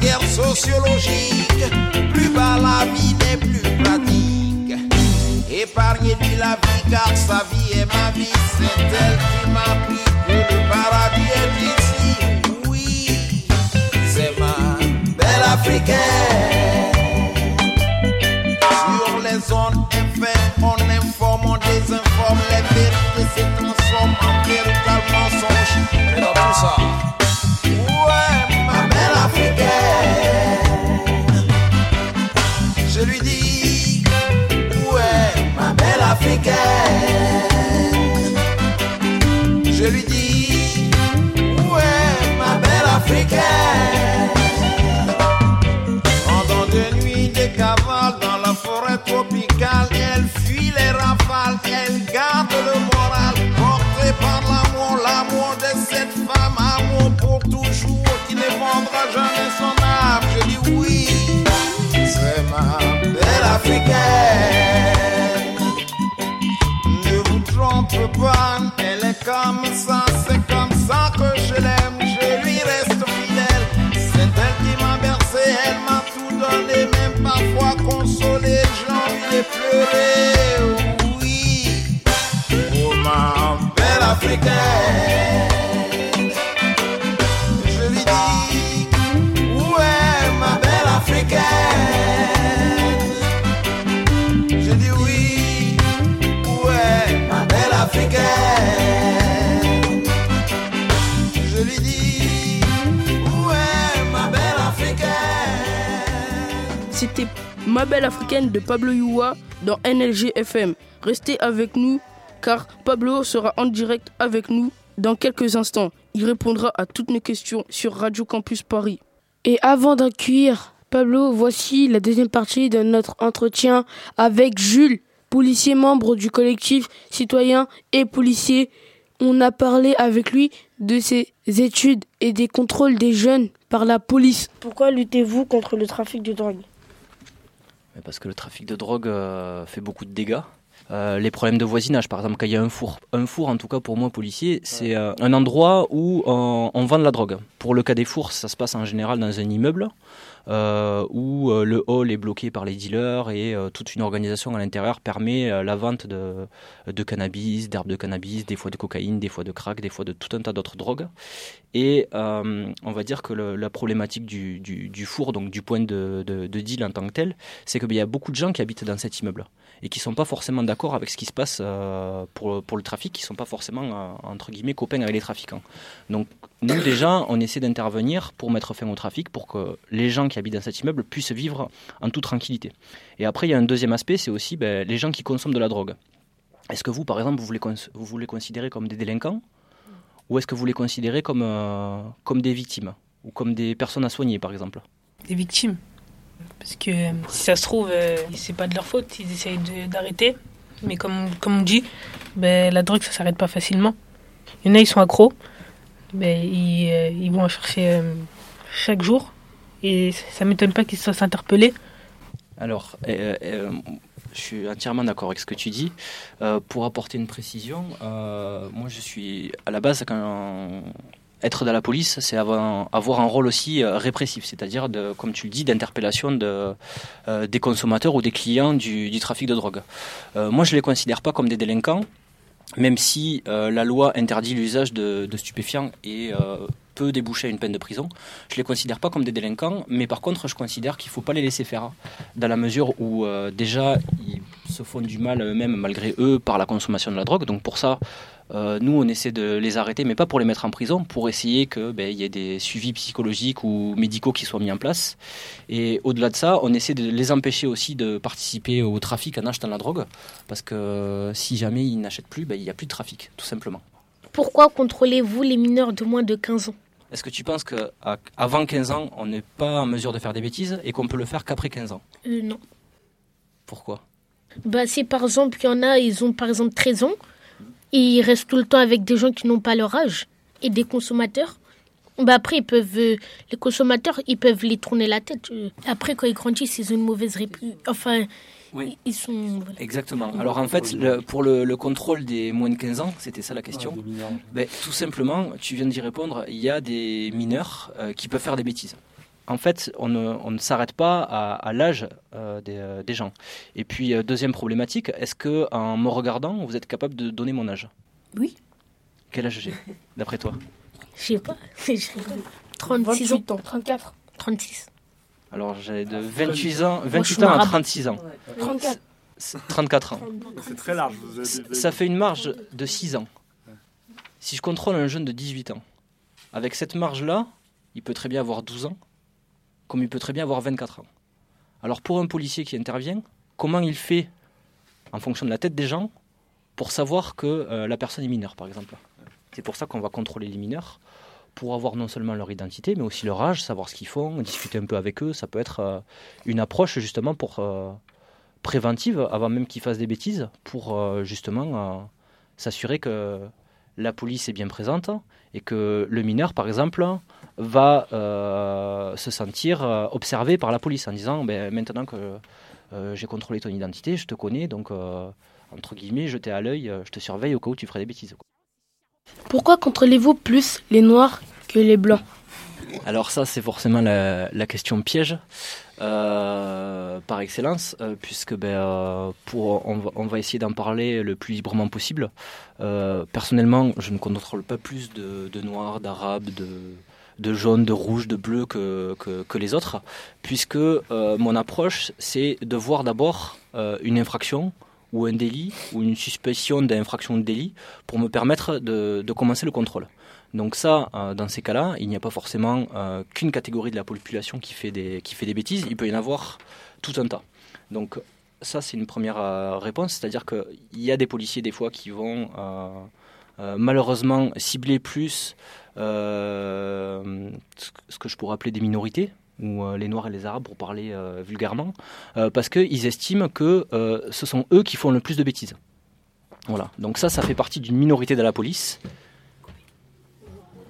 Guerre sociologique. Plus bas, la vie n'est plus pratique. Épargnez-lui la vie, car sa vie est ma vie. C'est elle qui m'a appris que le paradis est ici. Oui, c'est ma belle africaine. Sur les ondes FM, on informe, on désinforme. Les vérités se transforment en véritable mensonge. Mais dans tout ça, Je lui dis, ouais, ma belle africaine? Pendant des nuits, des cavales dans la forêt tropicale, elle fuit les rafales, elle garde le moral, portée par l'amour, l'amour de cette femme, amour pour toujours, qui ne vendra jamais son âme. Je dis oui, c'est ma belle africaine. Africaine. Je lui dis, ouais, ma belle africaine. Je dis oui, ouais, ma belle africaine. Je lui dis, ouais, ma belle africaine. C'était Ma belle africaine de Pablo Youa dans NLG FM. Restez avec nous car Pablo sera en direct avec nous dans quelques instants. Il répondra à toutes nos questions sur Radio Campus Paris. Et avant d'accueillir Pablo, voici la deuxième partie de notre entretien avec Jules, policier membre du collectif citoyen et policier. On a parlé avec lui de ses études et des contrôles des jeunes par la police. Pourquoi luttez-vous contre le trafic de drogue? Parce que le trafic de drogue euh, fait beaucoup de dégâts. Euh, les problèmes de voisinage, par exemple, quand il y a un four. Un four, en tout cas pour moi, policier, c'est euh, un endroit où on, on vend de la drogue. Pour le cas des fours, ça se passe en général dans un immeuble euh, où le hall est bloqué par les dealers et toute une organisation à l'intérieur permet la vente de, de cannabis, d'herbes de cannabis, des fois de cocaïne, des fois de crack, des fois de tout un tas d'autres drogues. Et on va dire que le- la problématique du, du- du four, donc du point de, de- de deal en tant que tel, c'est qu'il y a beaucoup de gens qui habitent dans cet immeuble et qui sont pas forcément d'accord avec ce qui se passe euh, pour, pour le trafic, qui sont pas forcément, euh, entre guillemets, copains avec les trafiquants. Donc nous, déjà, on essaie d'intervenir pour mettre fin au trafic, pour que les gens qui habitent dans cet immeuble puissent vivre en toute tranquillité. Et après, il y a un deuxième aspect, c'est aussi ben, les gens qui consomment de la drogue. Est-ce que vous, par exemple, vous voulez, cons- vous voulez considérer comme des délinquants ou est-ce que vous les considérez comme, euh, comme des victimes ou comme des personnes à soigner, par exemple? Des victimes? Parce que euh, si ça se trouve, euh, c'est pas de leur faute, ils essayent d'arrêter. Mais comme, comme on dit, ben, la drogue, ça s'arrête pas facilement. Il y en a, ils sont accros. Ben, ils, euh, ils vont en chercher chaque jour. Et ça m'étonne pas qu'ils se fassent interpeller. Alors, je suis entièrement d'accord avec ce que tu dis. Pour apporter une précision, moi je suis à la base quand être dans la police, c'est avoir, un rôle aussi euh, répressif, c'est-à-dire, comme tu le dis, d'interpellation euh, des consommateurs ou des clients du, trafic de drogue. Euh, moi, je ne les considère pas comme des délinquants, même si la loi interdit l'usage de, de stupéfiants et peut déboucher à une peine de prison. Je ne les considère pas comme des délinquants, mais par contre, je considère qu'il ne faut pas les laisser faire, dans la mesure où euh, déjà, ils se font du mal eux-mêmes, malgré eux, par la consommation de la drogue. Donc pour ça, euh, nous, on essaie de les arrêter, mais pas pour les mettre en prison, pour essayer qu'il ben, y ait des suivis psychologiques ou médicaux qui soient mis en place. Et au-delà de ça, on essaie de les empêcher aussi de participer au trafic en achetant la drogue, parce que si jamais ils n'achètent plus, ben, il n'y a plus de trafic, tout simplement. Pourquoi contrôlez-vous les mineurs de moins de 15 ans? Est-ce que tu penses qu'avant 15 ans, on n'est pas en mesure de faire des bêtises et qu'on peut le faire qu'après 15 ans? Euh, Non. Pourquoi? Bah, c'est par exemple, il y en a, ils ont par exemple 13 ans, et ils restent tout le temps avec des gens qui n'ont pas leur âge, et des consommateurs. Bah après, ils peuvent, euh, les consommateurs, ils peuvent les tourner la tête. euh. Après, quand ils grandissent, ils ont une mauvaise réputation. Enfin, Oui. ils sont. voilà. Exactement. Alors en fait, le- pour le, le contrôle des moins de 15 ans, c'était ça la question. Ben, tout simplement, tu viens d'y répondre, il y a des mineurs euh, qui peuvent faire des bêtises. En fait, on ne, on ne s'arrête pas à, à l'âge euh, des, euh, des gens. Et puis, euh, deuxième problématique, est-ce que en me regardant, vous êtes capable de donner mon âge? Oui. Quel âge j'ai, d'après toi? Je sais pas. Je rigole. 36 ans. 34. 36. Alors, j'ai de 28 ans, Moi, je 28 suis ans à marabout. 36 ans. 34. C'est 34 ans. C'est très large. Vous Ça- avez- Ça fait une marge de 6 ans. Si je contrôle un jeune de 18 ans, avec cette marge-là, il peut très bien avoir 12 ans, comme il peut très bien avoir 24 ans. Alors pour un policier qui intervient, comment il fait, en fonction de la tête des gens, pour savoir que euh, la personne est mineure, par exemple? C'est pour ça qu'on va contrôler les mineurs, pour avoir non seulement leur identité, mais aussi leur âge, savoir ce qu'ils font, discuter un peu avec eux. Ça peut être euh, une approche justement pour euh, préventive, avant même qu'ils fassent des bêtises, pour euh, justement s'assurer que la police est bien présente et que le mineur, par exemple, va se sentir observé par la police en disant ben, maintenant que j'ai contrôlé ton identité, je te connais, donc entre guillemets, je t'ai à l'œil, je te surveille au cas où tu ferais des bêtises. Quoi. Pourquoi contrôlez-vous plus les noirs que les blancs? Alors ça, c'est forcément la, question piège euh, par excellence, euh, puisque ben, euh, pour, on, va, essayer d'en parler le plus librement possible. Personnellement, je ne contrôle pas plus de, noirs, d'arabes, de, de jaunes, de rouges, de bleus que, que, les autres, puisque mon approche, c'est de voir d'abord une infraction ou un délit ou une suspicion d'infraction de délit pour me permettre de, commencer le contrôle. Donc ça, euh, dans ces cas-là, il n'y a pas forcément euh, qu'une catégorie de la population qui fait, des, qui fait des bêtises, il peut y en avoir tout un tas. Donc ça, c'est une première euh, réponse, c'est-à-dire qu'il y a des policiers des fois qui vont malheureusement cibler plus ce que je pourrais appeler des minorités, ou euh, les Noirs et les Arabes pour parler euh, vulgairement, euh, parce qu'ils estiment que ce sont eux qui font le plus de bêtises. Voilà, donc ça, ça fait partie d'une minorité de la police.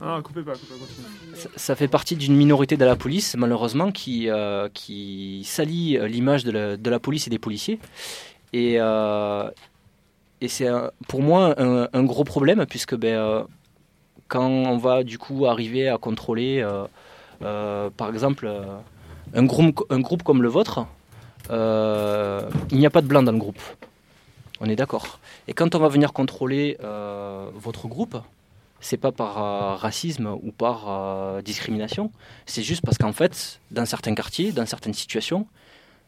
Ah, coupez pas, coupez pas. Ça, ça fait partie d'une minorité de la police, malheureusement, qui, qui salit l'image de la, de la police et des policiers. Et et c'est pour moi un, un gros problème puisque ben, quand on va du coup arriver à contrôler, par exemple, euh, un, groupe, comme le vôtre, euh, il n'y a pas de blanc dans le groupe. On est d'accord. Et quand on va venir contrôler euh, votre groupe, c'est pas par euh, racisme ou par euh, discrimination, c'est juste parce qu'en fait, dans certains quartiers, dans certaines situations,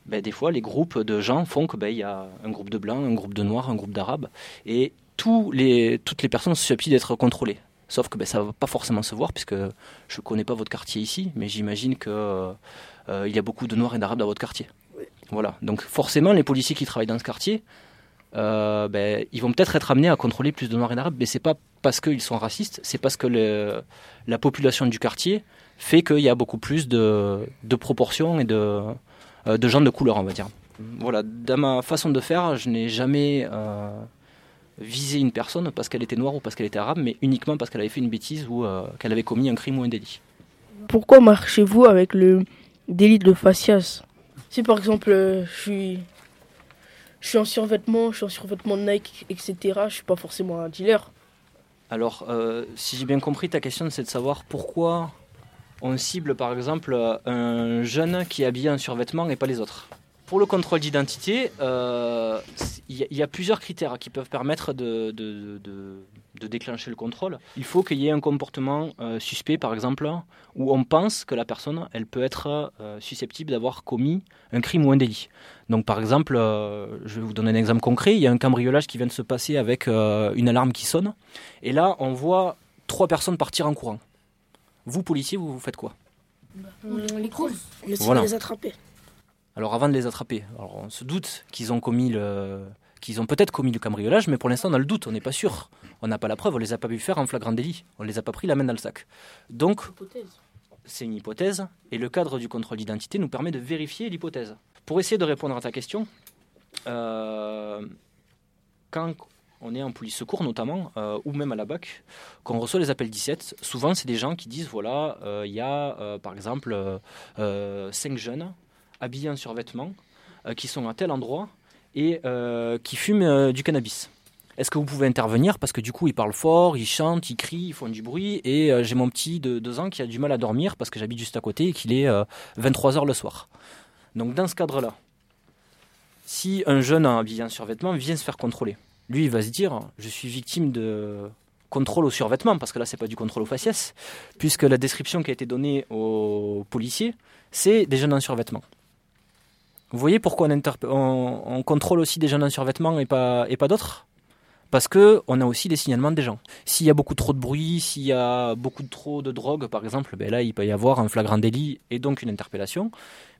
ben, des fois, les groupes de gens font que ben, y a un groupe de blancs, un groupe de noirs, un groupe d'arabes, et toutes les personnes sont susceptibles d'être contrôlées. Sauf que ben, ça ne va pas forcément se voir, puisque je ne connais pas votre quartier ici, mais j'imagine qu'il il y a beaucoup de noirs et d'arabes dans votre quartier. Voilà. Donc forcément, les policiers qui travaillent dans ce quartier, euh, ben, ils vont peut-être être amenés à contrôler plus de noirs et d'arabes, mais c'est pas parce qu'ils sont racistes, c'est parce que le- la population du quartier fait qu'il y a beaucoup plus de, de proportions et de, euh, de gens de couleur, on va dire. Voilà, dans ma façon de faire, je n'ai jamais euh, visé une personne parce qu'elle était noire ou parce qu'elle était arabe, mais uniquement parce qu'elle avait fait une bêtise ou euh, qu'elle avait commis un crime ou un délit. Pourquoi marchez-vous avec le délit de facias Si par exemple euh, je suis je suis en survêtement, je suis en survêtement Nike, etc. Je suis pas forcément un dealer. Alors, euh, si j'ai bien compris, ta question, c'est de savoir pourquoi on cible, par exemple, un jeune qui est habillé en survêtement et pas les autres. Pour le contrôle d'identité, euh, il y, a- il y a plusieurs critères qui peuvent permettre de, de- de- de déclencher le contrôle. Il faut qu'il y ait un comportement euh, suspect, par exemple, où on pense que la personne, elle peut être euh, susceptible d'avoir commis un crime ou un délit. Donc, par exemple, euh, je vais vous donner un exemple concret. Il y a un cambriolage qui vient de se passer avec euh, une alarme qui sonne. Et là, on voit trois personnes partir en courant. Vous, policiers, vous, vous faites quoi? On les couvre. On essaie Voilà. de les attraper. Alors, avant de les attraper, alors on se doute qu'ils ont commis le, qu'ils ont peut-être commis le cambriolage, mais pour l'instant, on a le doute, on n'est pas sûr. On n'a pas la preuve, on les a pas vu faire en flagrant délit. On les a pas pris la main dans le sac. Donc, c'est une hypothèse, et le cadre du contrôle d'identité nous permet de vérifier l'hypothèse. Pour essayer de répondre à ta question, euh, quand on est en police secours notamment, euh, ou même à la BAC, qu'on reçoit les appels 17, souvent c'est des gens qui disent, voilà, euh, il y a par exemple euh, euh, cinq jeunes habillés en survêtement euh, qui sont à tel endroit et euh, qui fument euh, du cannabis. Est-ce que vous pouvez intervenir? Parce que du coup, ils parlent fort, ils chantent, ils crient, ils font du bruit. Et j'ai mon petit de 2 ans qui a du mal à dormir parce que j'habite juste à côté et qu'il est 23h le soir. Donc, dans ce cadre-là, si un jeune habillé en survêtement vient se faire contrôler, lui, il va se dire Je suis victime de contrôle au survêtement, parce que là, c'est pas du contrôle au faciès, puisque la description qui a été donnée aux policiers, c'est des jeunes en survêtement. Vous voyez pourquoi on, contrôle aussi des jeunes en survêtement et pas, et pas d'autres? Parce que on a aussi les signalements des gens. S'il y a beaucoup trop de bruit, s'il y a beaucoup trop de drogue, par exemple, ben là, il peut y avoir un flagrant délit et donc une interpellation.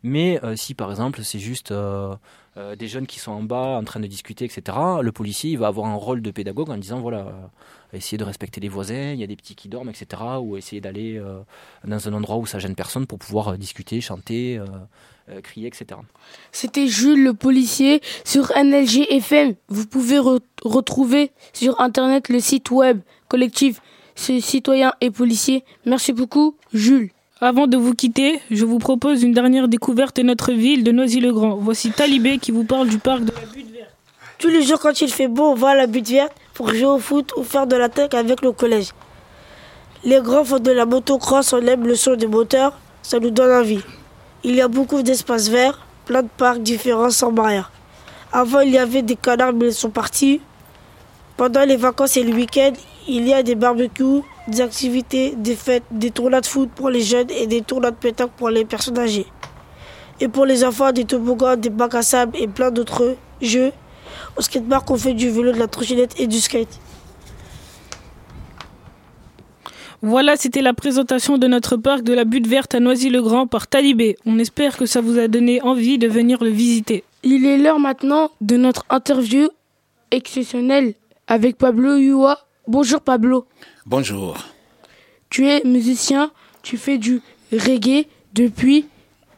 Mais euh, si, par exemple, c'est juste euh, euh, des jeunes qui sont en bas en train de discuter, etc., le policier, va avoir un rôle de pédagogue en disant, voilà, euh, essayer de respecter les voisins, il y a des petits qui dorment, etc., ou essayer d'aller euh, dans un endroit où ça gêne personne pour pouvoir euh, discuter, chanter, crier, etc. C'était Jules le policier sur NLG FM. Vous pouvez re- retrouver sur internet le site web collectif citoyens et policiers. Merci beaucoup, Jules. Avant de vous quitter, je vous propose une dernière découverte de notre ville de Noisy-le-Grand. Voici Talibé qui vous parle du parc de la Butte Verte. Tous les jours, quand il fait beau, on va à la butte verte pour jouer au foot ou faire de la tech avec le collège. Les grands font de la motocross, on aime le son des moteurs, ça nous donne envie. Il y a beaucoup d'espaces verts, plein de parcs différents sans barrière. Avant, il y avait des canards, mais ils sont partis. Pendant les vacances et le week-end, il y a des barbecues, des activités, des fêtes, des tournois de foot pour les jeunes et des tournois de pétanque pour les personnes âgées. Et pour les enfants, des toboggans, des bacs à sable et plein d'autres jeux. Au skatepark, on fait du vélo, de la trottinette et du skate. Voilà, c'était la présentation de notre parc de la Butte Verte à Noisy-le-Grand par Talibé. On espère que ça vous a donné envie de venir le visiter. Il est l'heure maintenant de notre interview exceptionnelle avec Pablo Yua. Bonjour Pablo. Bonjour. Tu es musicien, tu fais du reggae depuis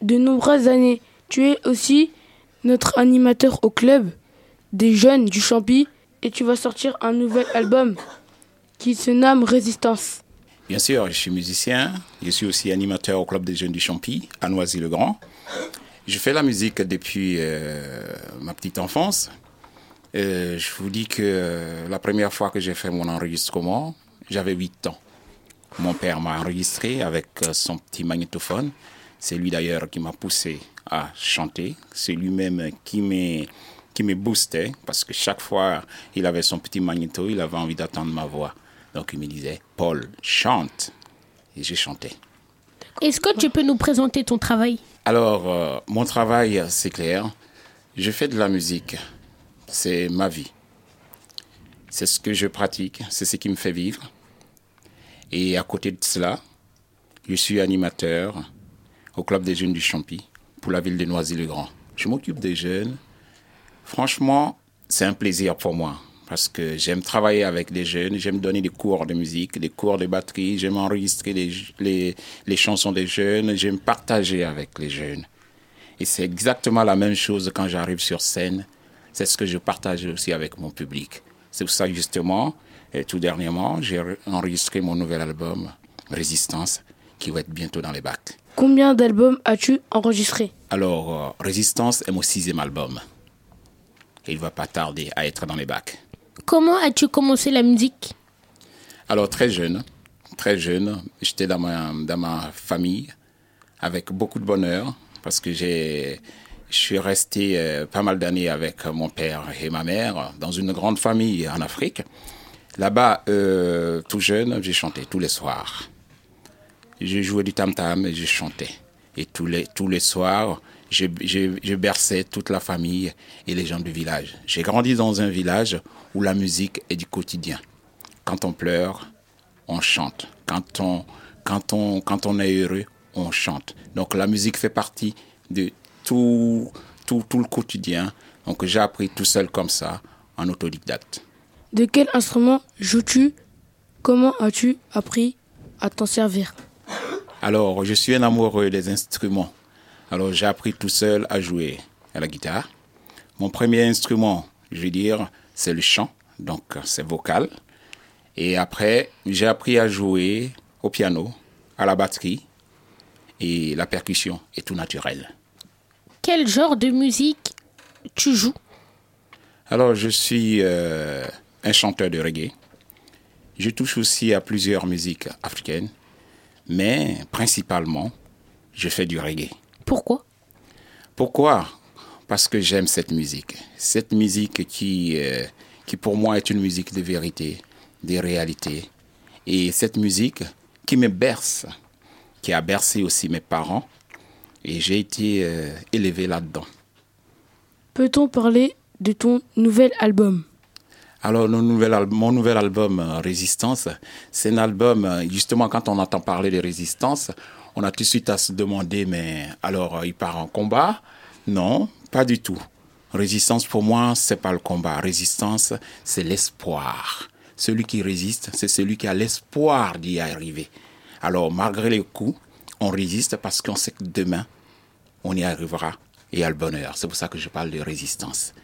de nombreuses années. Tu es aussi notre animateur au club des jeunes du Champi et tu vas sortir un nouvel album qui se nomme Résistance. Bien sûr, je suis musicien. Je suis aussi animateur au Club des Jeunes du Champy, à Noisy-le-Grand. Je fais la musique depuis euh, ma petite enfance. Euh, je vous dis que euh, la première fois que j'ai fait mon enregistrement, j'avais 8 ans. Mon père m'a enregistré avec euh, son petit magnétophone. C'est lui d'ailleurs qui m'a poussé à chanter. C'est lui-même qui m'est qui me boostait parce que chaque fois il avait son petit magnéto, il avait envie d'entendre ma voix. Donc il me disait Paul, chante. Et je chantais. Est-ce que tu peux nous présenter ton travail? Alors, euh, mon travail, c'est clair. Je fais de la musique. C'est ma vie. C'est ce que je pratique. C'est ce qui me fait vivre. Et à côté de cela, je suis animateur au Club des jeunes du Champy pour la ville de Noisy-le-Grand. Je m'occupe des jeunes. Franchement, c'est un plaisir pour moi parce que j'aime travailler avec des jeunes, j'aime donner des cours de musique, des cours de batterie, j'aime enregistrer les, les, les chansons des jeunes, j'aime partager avec les jeunes. Et c'est exactement la même chose quand j'arrive sur scène. C'est ce que je partage aussi avec mon public. C'est pour ça justement, et tout dernièrement, j'ai enregistré mon nouvel album, Résistance, qui va être bientôt dans les bacs. Combien d'albums as-tu enregistré? Alors, euh, Résistance est mon sixième album. Et il va pas tarder à être dans les bacs. Comment as-tu commencé la musique? Alors, très jeune, très jeune, j'étais dans ma, dans ma famille avec beaucoup de bonheur parce que j'ai, je suis resté euh, pas mal d'années avec mon père et ma mère dans une grande famille en Afrique. Là-bas, euh, tout jeune, j'ai chanté tous les soirs. Je jouais du tam-tam et je chantais. Et tous les, soirs, je, je, toute la famille et les gens du village. J'ai grandi dans un village où la musique est du quotidien. Quand on pleure, on chante. Quand on, quand on, quand on est heureux, on chante. Donc la musique fait partie de tout, tout, tout le quotidien. Donc j'ai appris tout seul comme ça, en autodidacte. De quel instrument joues-tu? Comment as-tu appris à t'en servir? Alors, je suis un amoureux des instruments. Alors, j'ai appris tout seul à jouer à la guitare. Mon premier instrument, je veux dire, c'est le chant, donc c'est vocal. Et après, j'ai appris à jouer au piano, à la batterie et la percussion est tout naturel. Quel genre de musique tu joues? Alors, je suis euh, un chanteur de reggae. Je touche aussi à plusieurs musiques africaines, mais principalement, je fais du reggae. Pourquoi? Pourquoi? Parce que j'aime cette musique. Cette musique qui, euh, qui pour moi est une musique de vérité, des réalités. Et cette musique qui me berce, qui a bercé aussi mes parents. Et j'ai été euh, élevé là-dedans. Peut-on parler de ton nouvel album? Alors, mon nouvel, album euh, Résistance, c'est un album, euh, justement, quand on entend parler de résistance, on a tout de suite à se demander, mais alors, euh, il part en combat? Non, pas du tout. Résistance, pour moi, c'est pas le combat. Résistance, c'est l'espoir. Celui qui résiste, c'est celui qui a l'espoir d'y arriver. Alors, malgré les coups, on résiste parce qu'on sait que demain, on y arrivera et a le bonheur. C'est pour ça que je parle de résistance.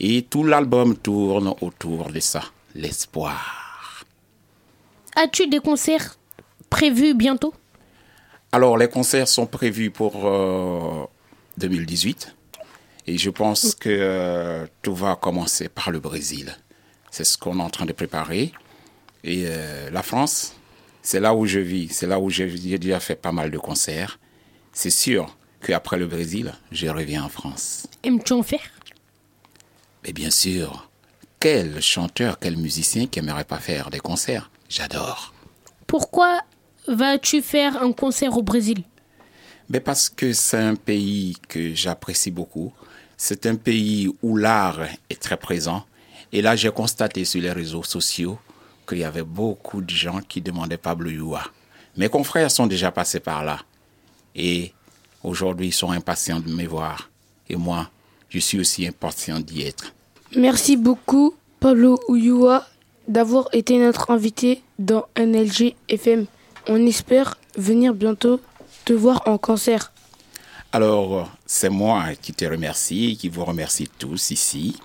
Et tout l'album tourne autour de ça, l'espoir. As-tu des concerts prévus bientôt? Alors, les concerts sont prévus pour euh, 2018. Et je pense que euh, tout va commencer par le Brésil. C'est ce qu'on est en train de préparer. Et euh, la France, c'est là où je vis. C'est là où j'ai j'ai déjà fait pas mal de concerts. C'est sûr qu'après le Brésil, je reviens en France. Aimes-tu en faire? Mais bien sûr, quel chanteur, quel musicien qui aimerait pas faire des concerts? J'adore. Pourquoi vas-tu faire un concert au Brésil? Mais parce que c'est un pays que j'apprécie beaucoup. C'est un pays où l'art est très présent. Et là, j'ai constaté sur les réseaux sociaux qu'il y avait beaucoup de gens qui demandaient Pablo Yua. Mes confrères sont déjà passés par là. Et aujourd'hui, ils sont impatients de me voir. Et moi, je suis aussi impatient d'y être. Merci beaucoup, Pablo Uyua, d'avoir été notre invité dans NLG FM. On espère venir bientôt te voir en concert. Alors, c'est moi qui te remercie, qui vous remercie tous ici,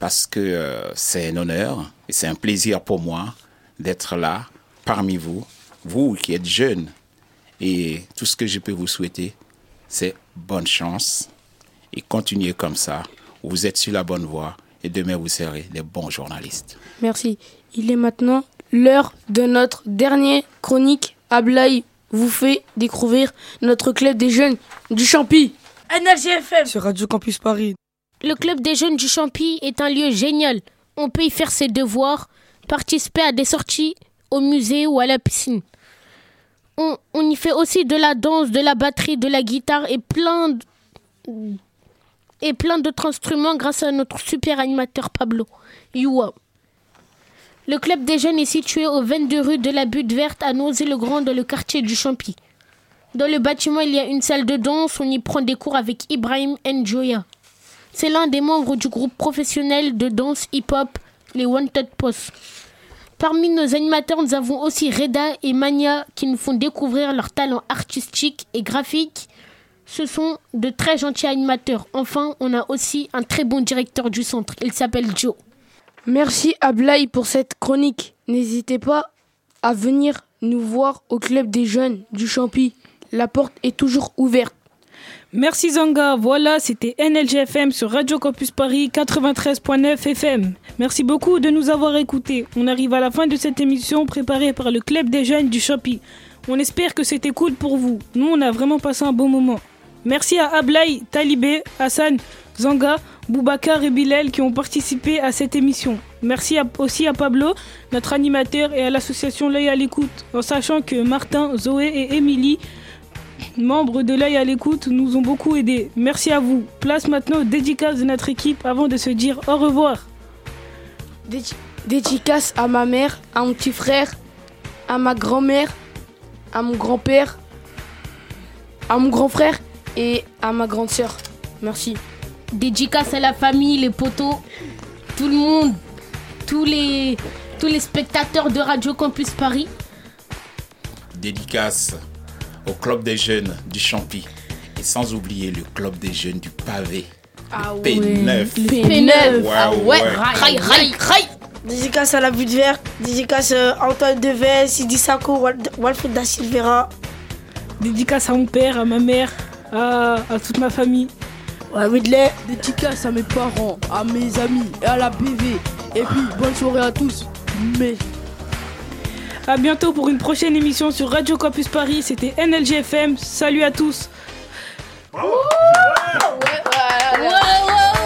parce que euh, c'est un honneur et c'est un plaisir pour moi d'être là parmi vous, vous qui êtes jeunes. Et tout ce que je peux vous souhaiter, c'est bonne chance et continuez comme ça. Vous êtes sur la bonne voie et demain vous serez des bons journalistes. Merci. Il est maintenant l'heure de notre dernière chronique. Ablaï vous fait découvrir notre club des jeunes du Champi. NRGFM Sur Radio Campus Paris. Le club des jeunes du Champy est un lieu génial. On peut y faire ses devoirs, participer à des sorties au musée ou à la piscine. On, on y fait aussi de la danse, de la batterie, de la guitare et plein d- et plein d'autres instruments grâce à notre super animateur Pablo. Youa. Le club des jeunes est situé au 22 rue de la Butte Verte à Noisy-le-Grand dans le quartier du Champy. Dans le bâtiment, il y a une salle de danse. On y prend des cours avec Ibrahim Njoya. C'est l'un des membres du groupe professionnel de danse hip-hop, les Wanted Post. Parmi nos animateurs, nous avons aussi Reda et Mania qui nous font découvrir leurs talents artistiques et graphiques. Ce sont de très gentils animateurs. Enfin, on a aussi un très bon directeur du centre. Il s'appelle Joe. Merci Ablaï pour cette chronique. N'hésitez pas à venir nous voir au club des jeunes du Champy. La porte est toujours ouverte. Merci Zanga. Voilà, c'était NLGFM sur Radio Campus Paris 93.9 FM. Merci beaucoup de nous avoir écoutés. On arrive à la fin de cette émission préparée par le Club des jeunes du Champy. On espère que c'était cool pour vous. Nous, on a vraiment passé un bon moment. Merci à Ablaï, Talibé, Hassan, Zanga, Boubacar et Bilal qui ont participé à cette émission. Merci aussi à Pablo, notre animateur, et à l'association L'œil à l'écoute, en sachant que Martin, Zoé et Émilie membres de l'œil à l'écoute nous ont beaucoup aidés. Merci à vous. Place maintenant aux dédicaces de notre équipe avant de se dire au revoir. Dédi- Dédicace à ma mère, à mon petit frère, à ma grand-mère, à mon grand-père, à mon grand frère et à ma grande sœur. Merci. Dédicace à la famille, les potos, tout le monde, tous les, tous les spectateurs de Radio Campus Paris. Dédicace au club des jeunes du Champy et sans oublier le club des jeunes du pavé. Ah le P9. P9. Waouh, Ah ouais, ouais. raï, raï, raï. Dédicace à la butte verte, dédicace euh, Antoine Deves, Sidi Sako, Wal- Walfred da Silveira. Dédicace à mon père, à ma mère, ah, à, toute ma famille. Ouais, Ridley, dédicace à mes parents, à mes amis et à la BV. Et puis, bonne soirée à tous. Mais. À bientôt pour une prochaine émission sur Radio Campus Paris. C'était NLGFM. Salut à tous. Ouais, ouais, ouais.